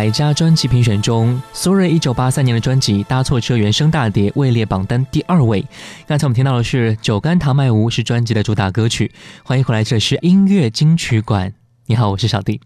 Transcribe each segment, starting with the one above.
百家专辑评选中，苏芮一九八三年的专辑《搭错车》原声大碟位列榜单第二位。刚才我们听到的是《酒干倘卖无》，是专辑的主打歌曲。欢迎回来，这是音乐金曲馆。你好，我是小弟。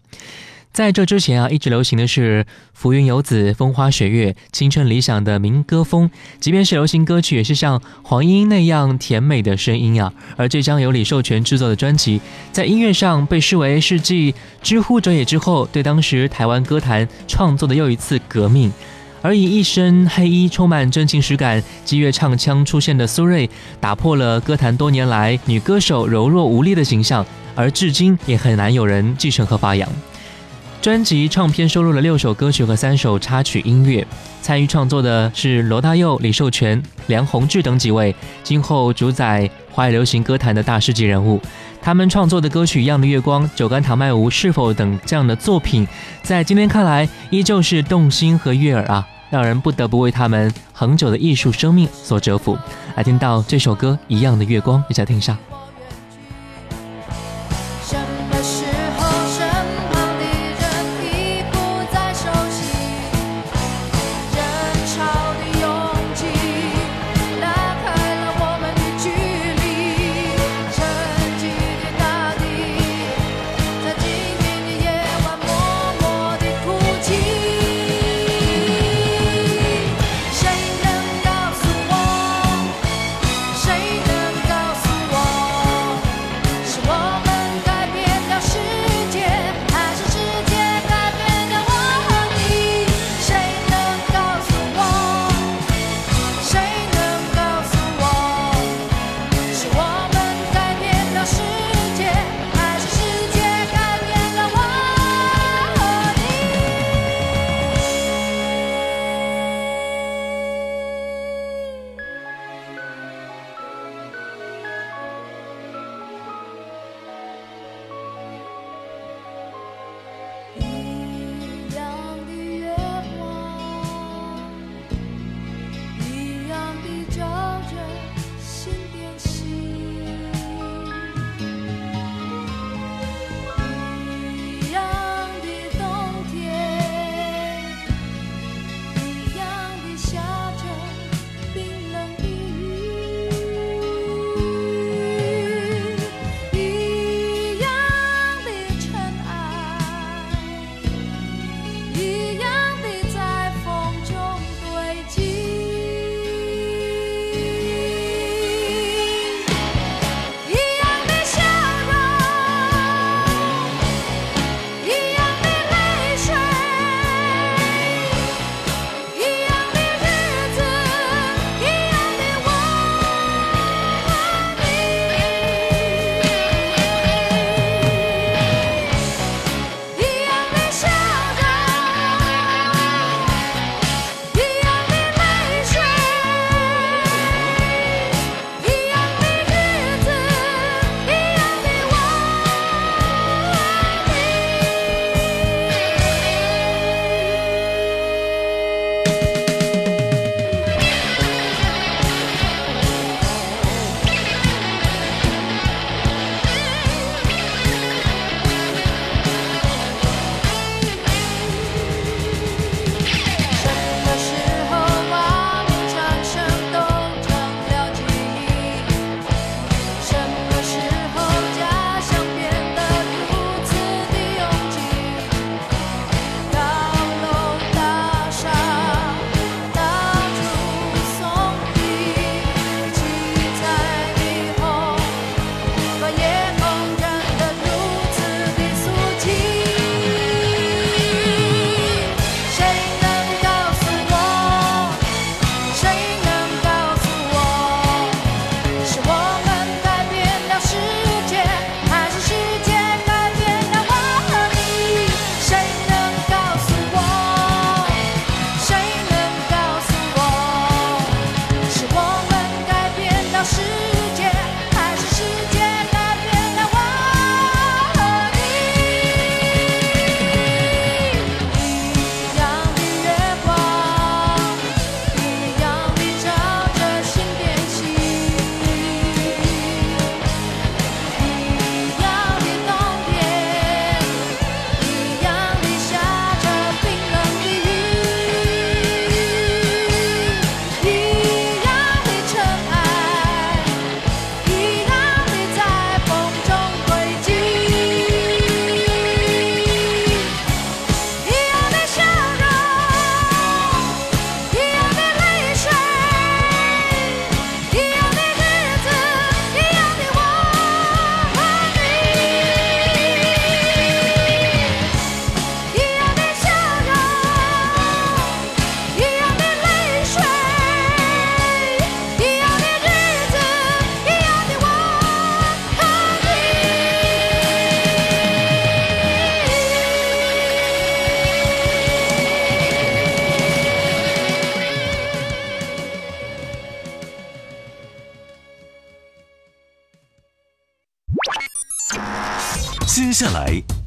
在这之前啊，一直流行的是《浮云游子》《风花雪月》《青春理想》的民歌风，即便是流行歌曲，也是像黄莺那样甜美的声音呀。而这张由李寿全制作的专辑，在音乐上被视为是继《知乎者也》之后，对当时台湾歌坛创作的又一次革命。而以一身黑衣、充满真情实感、激越唱腔出现的苏芮，打破了歌坛多年来女歌手柔弱无力的形象，而至今也很难有人继承和发扬。专辑唱片收录了六首歌曲和三首插曲音乐，参与创作的是罗大佑、李寿全、梁宏志等几位今后主宰华语流行歌坛的大师级人物。他们创作的歌曲《一样的月光》《酒干倘卖无》《是否》等这样的作品，在今天看来依旧是动心和悦耳啊，让人不得不为他们恒久的艺术生命所折服。来听到这首歌《一样的月光》，一起来听上。下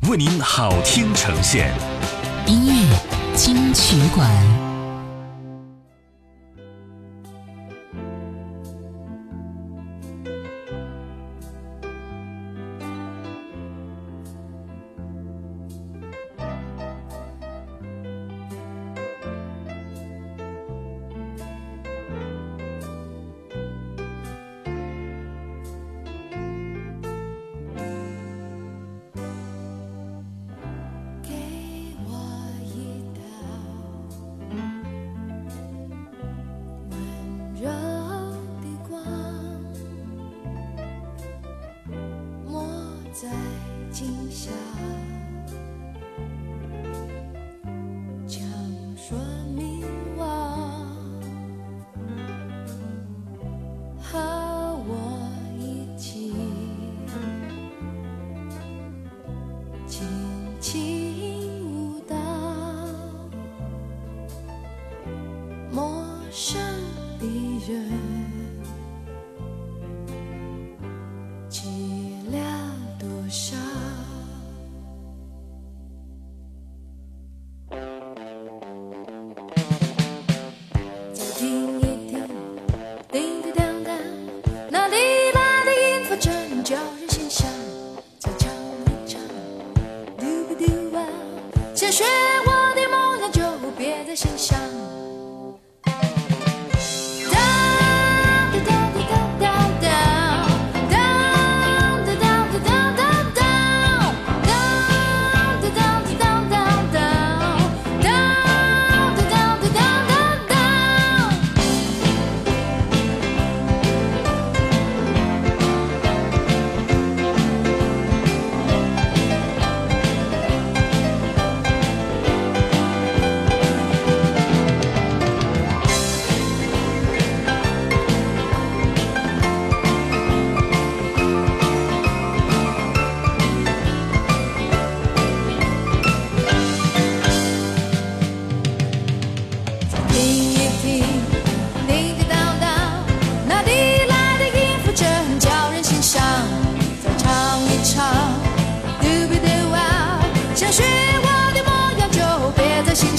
为您好听呈现，音乐金曲馆。学我的模样，就别再心伤。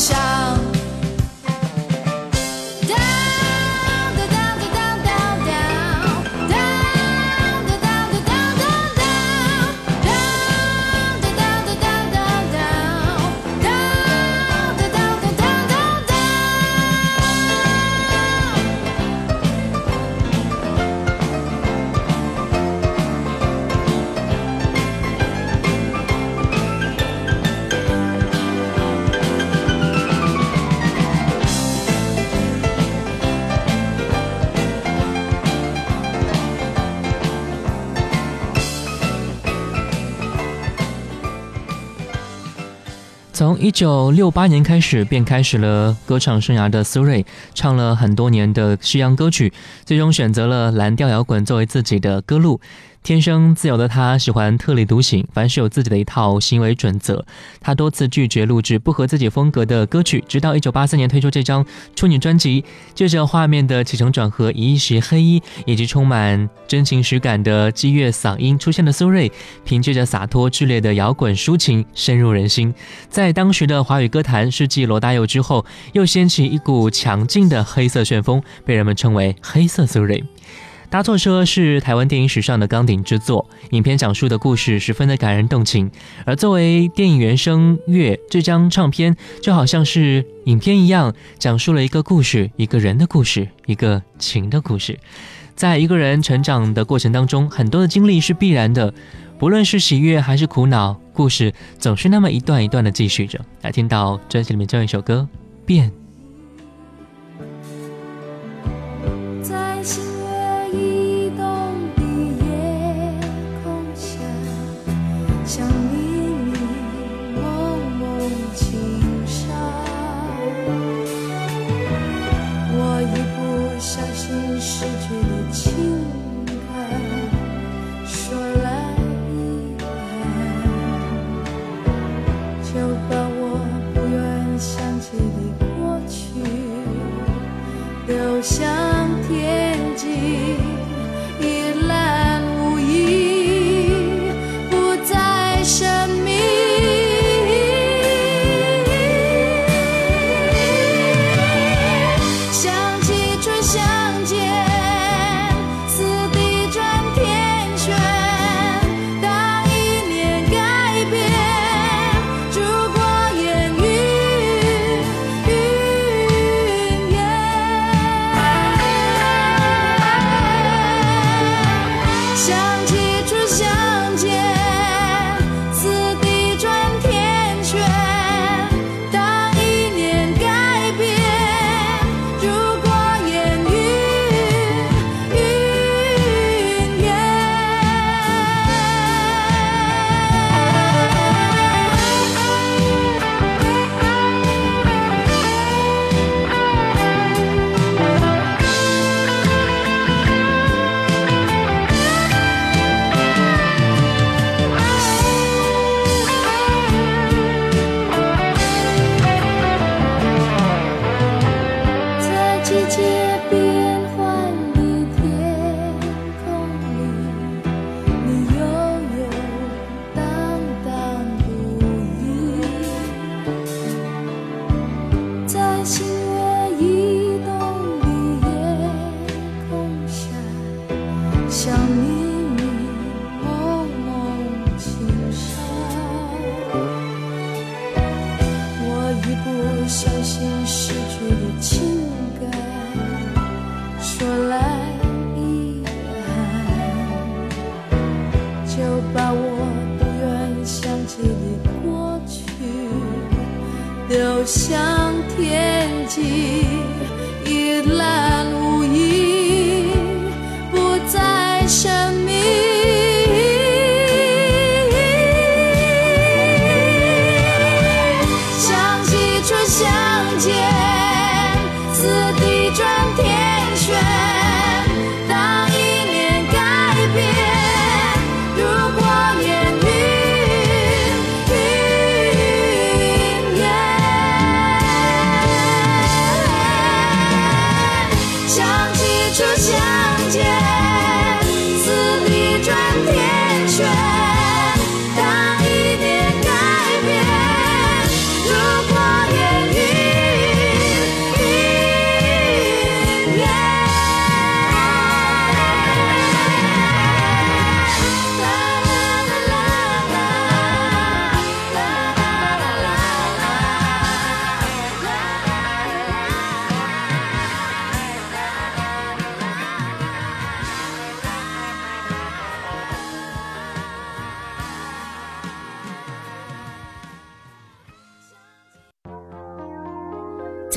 笑。一九六八年开始，便开始了歌唱生涯的苏芮，唱了很多年的西洋歌曲，最终选择了蓝调摇滚作为自己的歌路。天生自由的他喜欢特立独行，凡事有自己的一套行为准则。他多次拒绝录制不合自己风格的歌曲，直到一九八四年推出这张处女专辑。借着画面的起承转合、一袭黑衣以及充满真情实感的激越嗓音出现的苏芮，凭借着洒脱炽烈的摇滚抒情深入人心。在当时的华语歌坛，是继罗大佑之后，又掀起一股强劲的黑色旋风，被人们称为“黑色苏芮”。搭错车是台湾电影史上的钢鼎之作，影片讲述的故事十分的感人动情。而作为电影原声乐，这张唱片就好像是影片一样，讲述了一个故事，一个人的故事，一个情的故事。在一个人成长的过程当中，很多的经历是必然的，不论是喜悦还是苦恼，故事总是那么一段一段的继续着。来听到专辑里面这样一首歌，变。街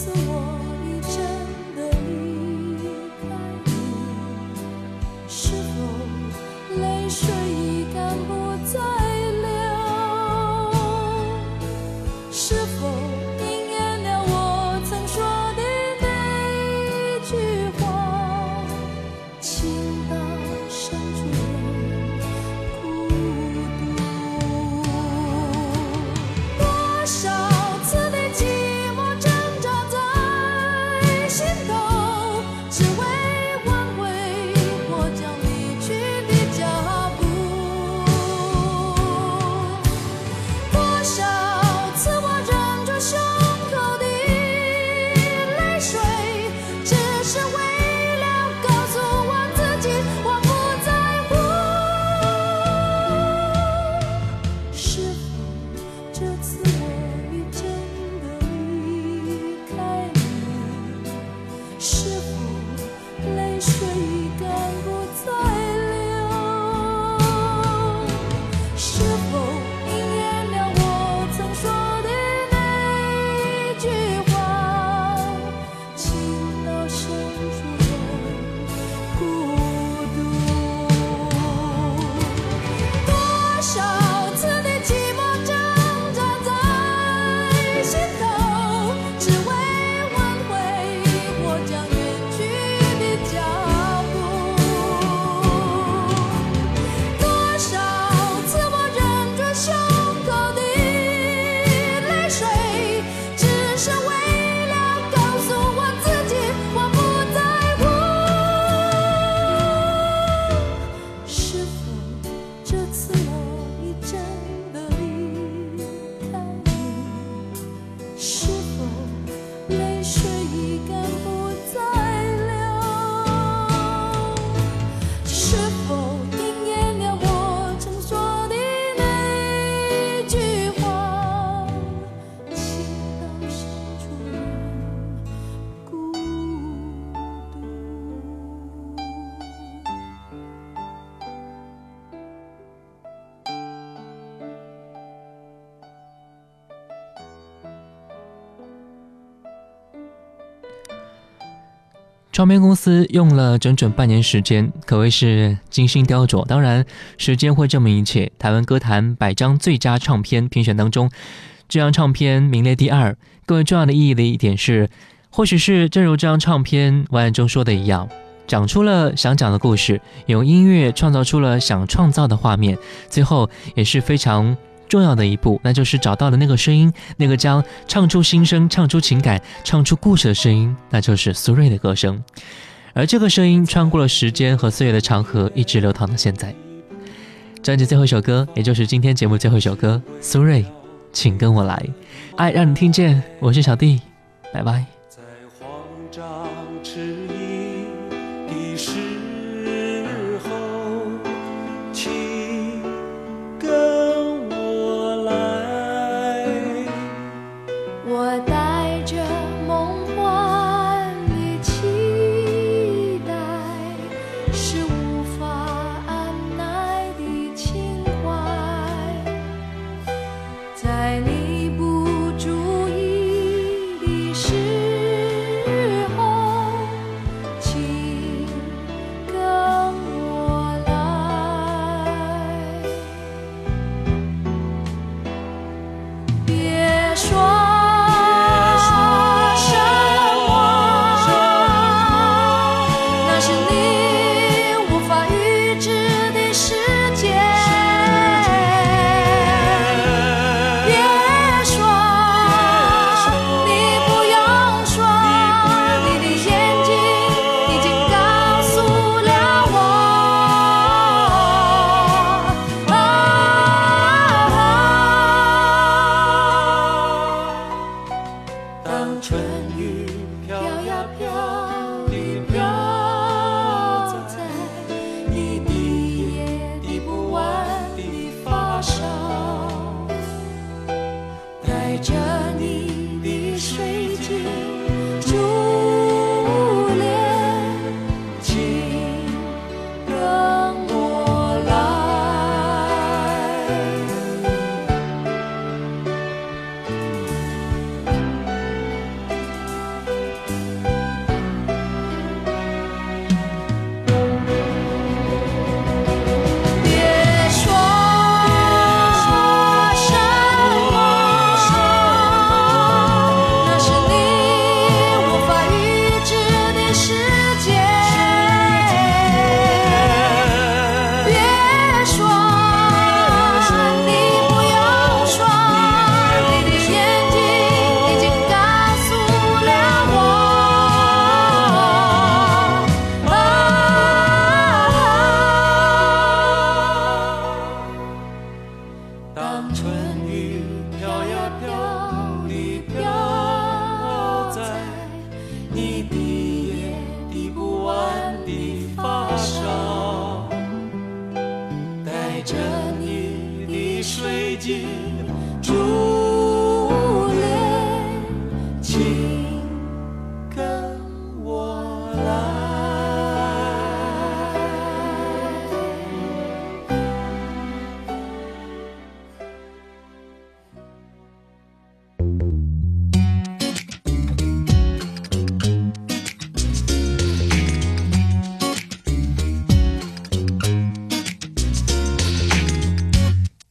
so 唱片公司用了整整半年时间，可谓是精心雕琢。当然，时间会证明一切。台湾歌坛百张最佳唱片评选当中，这张唱片名列第二。更为重要的意义的一点是，或许是正如这张唱片文案中说的一样，讲出了想讲的故事，用音乐创造出了想创造的画面。最后也是非常。重要的一步，那就是找到了那个声音，那个将唱出心声、唱出情感、唱出故事的声音，那就是苏芮的歌声。而这个声音穿过了时间和岁月的长河，一直流淌到现在。专辑最后一首歌，也就是今天节目最后一首歌，苏芮，请跟我来，爱让你听见。我是小弟，拜拜。是我春雨飘呀飘。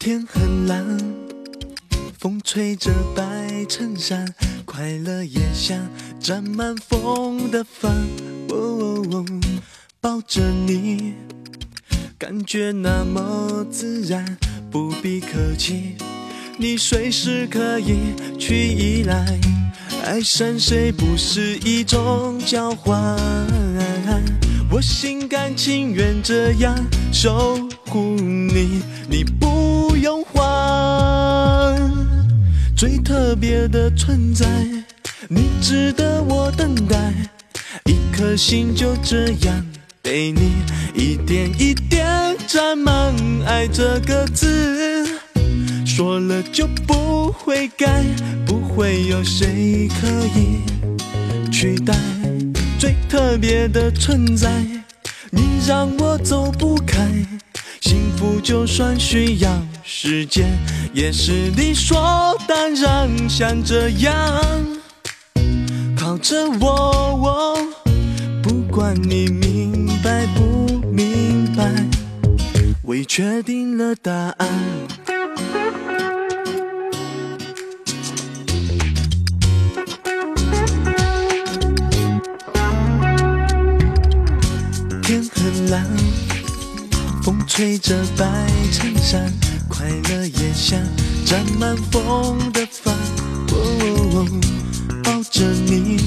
天很蓝，风吹着白衬衫，快乐也像沾满风的帆。哦哦哦抱着你，感觉那么自然，不必客气，你随时可以去依赖。爱上谁不是一种交换，我心甘情愿这样守护你，你不最特别的存在，你值得我等待，一颗心就这样被你一点一点占满爱这个字。说了就不会改，不会有谁可以取代最特别的存在。你让我走不开，幸福就算需要时间，也是理所当然。像这样靠着我，我不管你明白不明白，我已确定了答案。天很蓝，风吹着白衬衫，快乐也像沾满风的帆。哦哦哦抱着你，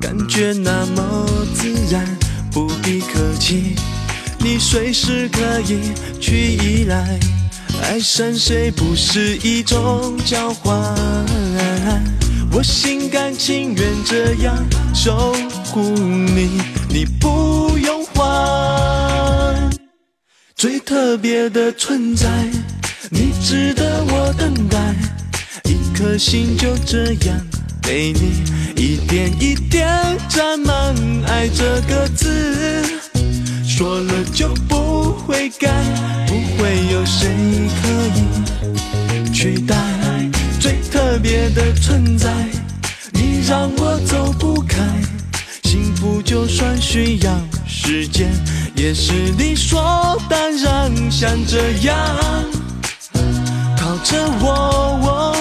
感觉那么自然，不必客气，你随时可以去依赖。爱上谁不是一种交换，我心甘情愿这样守护你，你不用还。最特别的存在，你值得我等待，一颗心就这样被你一点一点沾满爱这个字，说了就不会改，不会有谁可以取代最特别的存在，你让我走不开。幸福就算需要时间，也是理所当然。像这样靠着我，我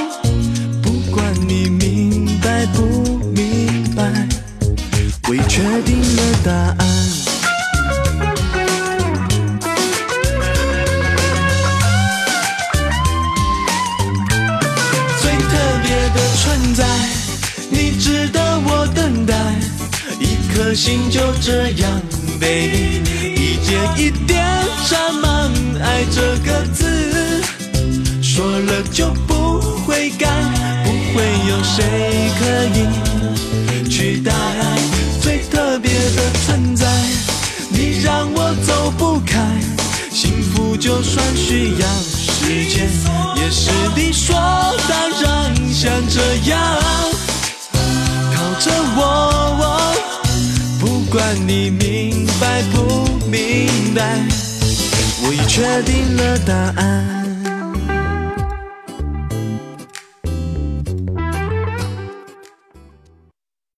不管你明白不明白，我已确定了答案。最特别的存在，你值得我等待。一颗心就这样被你一点一点沾满爱这个字，说了就不会改，不会有谁可以取代最特别的存在。你让我走不开，幸福就算需要时间，也是理所当然。像这样靠着，我不管你明不明白，我已确定了答案。